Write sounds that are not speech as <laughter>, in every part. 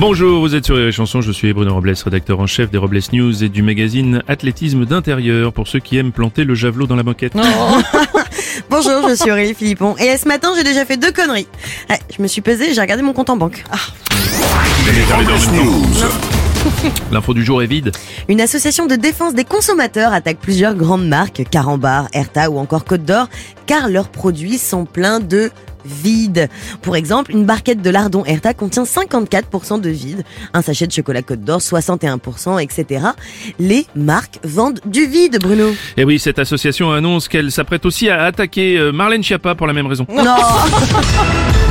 Bonjour, vous êtes sur les chansons, je suis Bruno Robles, rédacteur en chef des Robles News et du magazine Athlétisme d'intérieur pour ceux qui aiment planter le javelot dans la banquette. <laughs> Bonjour, je suis Aurélie Philippon. Et ce matin, j'ai déjà fait deux conneries. Ouais, je me suis pesée, j'ai regardé mon compte en banque. Ah. <laughs> L'info du jour est vide. Une association de défense des consommateurs attaque plusieurs grandes marques, Carambar, Erta ou encore Côte d'Or, car leurs produits sont pleins de vide. Pour exemple, une barquette de lardon Erta contient 54% de vide, un sachet de chocolat Côte d'Or 61%, etc. Les marques vendent du vide, Bruno. Et oui, cette association annonce qu'elle s'apprête aussi à attaquer euh, Marlène Schiappa pour la même raison. Non <laughs>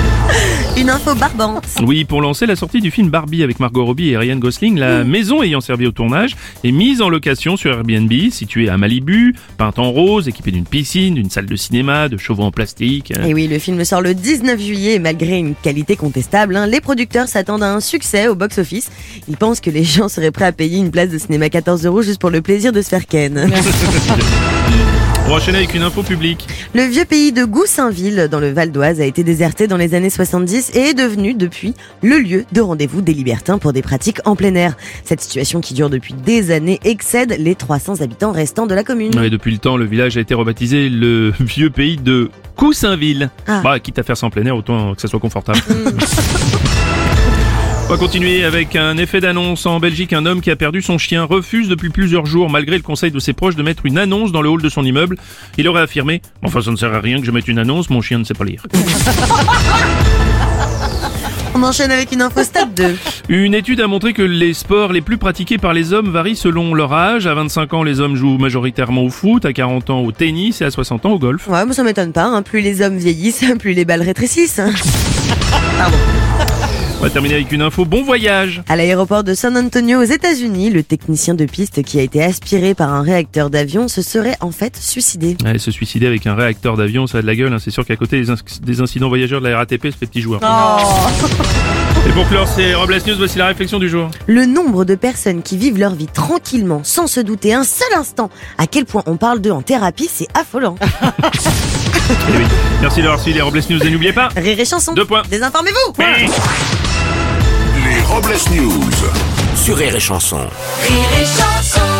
Une info barbante. Oui, pour lancer la sortie du film Barbie avec Margot Robbie et Ryan Gosling, la maison ayant servi au tournage est mise en location sur Airbnb, située à Malibu, peinte en rose, équipée d'une piscine, d'une salle de cinéma, de chevaux en plastique. Et oui, le film sort le 19 juillet et malgré une qualité contestable, hein, les producteurs s'attendent à un succès au box-office. Ils pensent que les gens seraient prêts à payer une place de cinéma 14 euros juste pour le plaisir de se faire ken. <laughs> On va enchaîner avec une info publique. Le vieux pays de Goussainville, dans le Val d'Oise, a été déserté dans les années 70 et est devenu depuis le lieu de rendez-vous des libertins pour des pratiques en plein air. Cette situation qui dure depuis des années excède les 300 habitants restants de la commune. Et depuis le temps, le village a été rebaptisé le <laughs> vieux pays de Coussainville. Ah. Bah, quitte à faire ça en plein air, autant que ça soit confortable. <laughs> On va continuer avec un effet d'annonce. En Belgique, un homme qui a perdu son chien refuse depuis plusieurs jours, malgré le conseil de ses proches, de mettre une annonce dans le hall de son immeuble. Il aurait affirmé « Enfin, ça ne sert à rien que je mette une annonce, mon chien ne sait pas lire. <laughs> On enchaîne avec une info stade 2. » Une étude a montré que les sports les plus pratiqués par les hommes varient selon leur âge. À 25 ans, les hommes jouent majoritairement au foot, à 40 ans au tennis et à 60 ans au golf. Ouais, moi ça m'étonne pas. hein. Plus les hommes vieillissent, <laughs> plus les balles rétrécissent. On va terminer avec une info. Bon voyage À l'aéroport de San Antonio aux États-Unis, le technicien de piste qui a été aspiré par un réacteur d'avion se serait en fait suicidé. Ouais, se suicider avec un réacteur d'avion, ça a de la gueule. hein. C'est sûr qu'à côté des, incidents voyageurs de la RATP, c'est les petits joueurs. <laughs> Et pour clore, c'est Robles News, voici la réflexion du jour. Le nombre de personnes qui vivent leur vie tranquillement sans se douter un seul instant à quel point on parle d'eux en thérapie, c'est affolant. <laughs> Eh oui. Merci d'avoir suivi les Robles News et n'oubliez pas... Rire et chanson. Deux points. Désinformez-vous. Les Robles News. Sur Rire et Chanson. Rire et chanson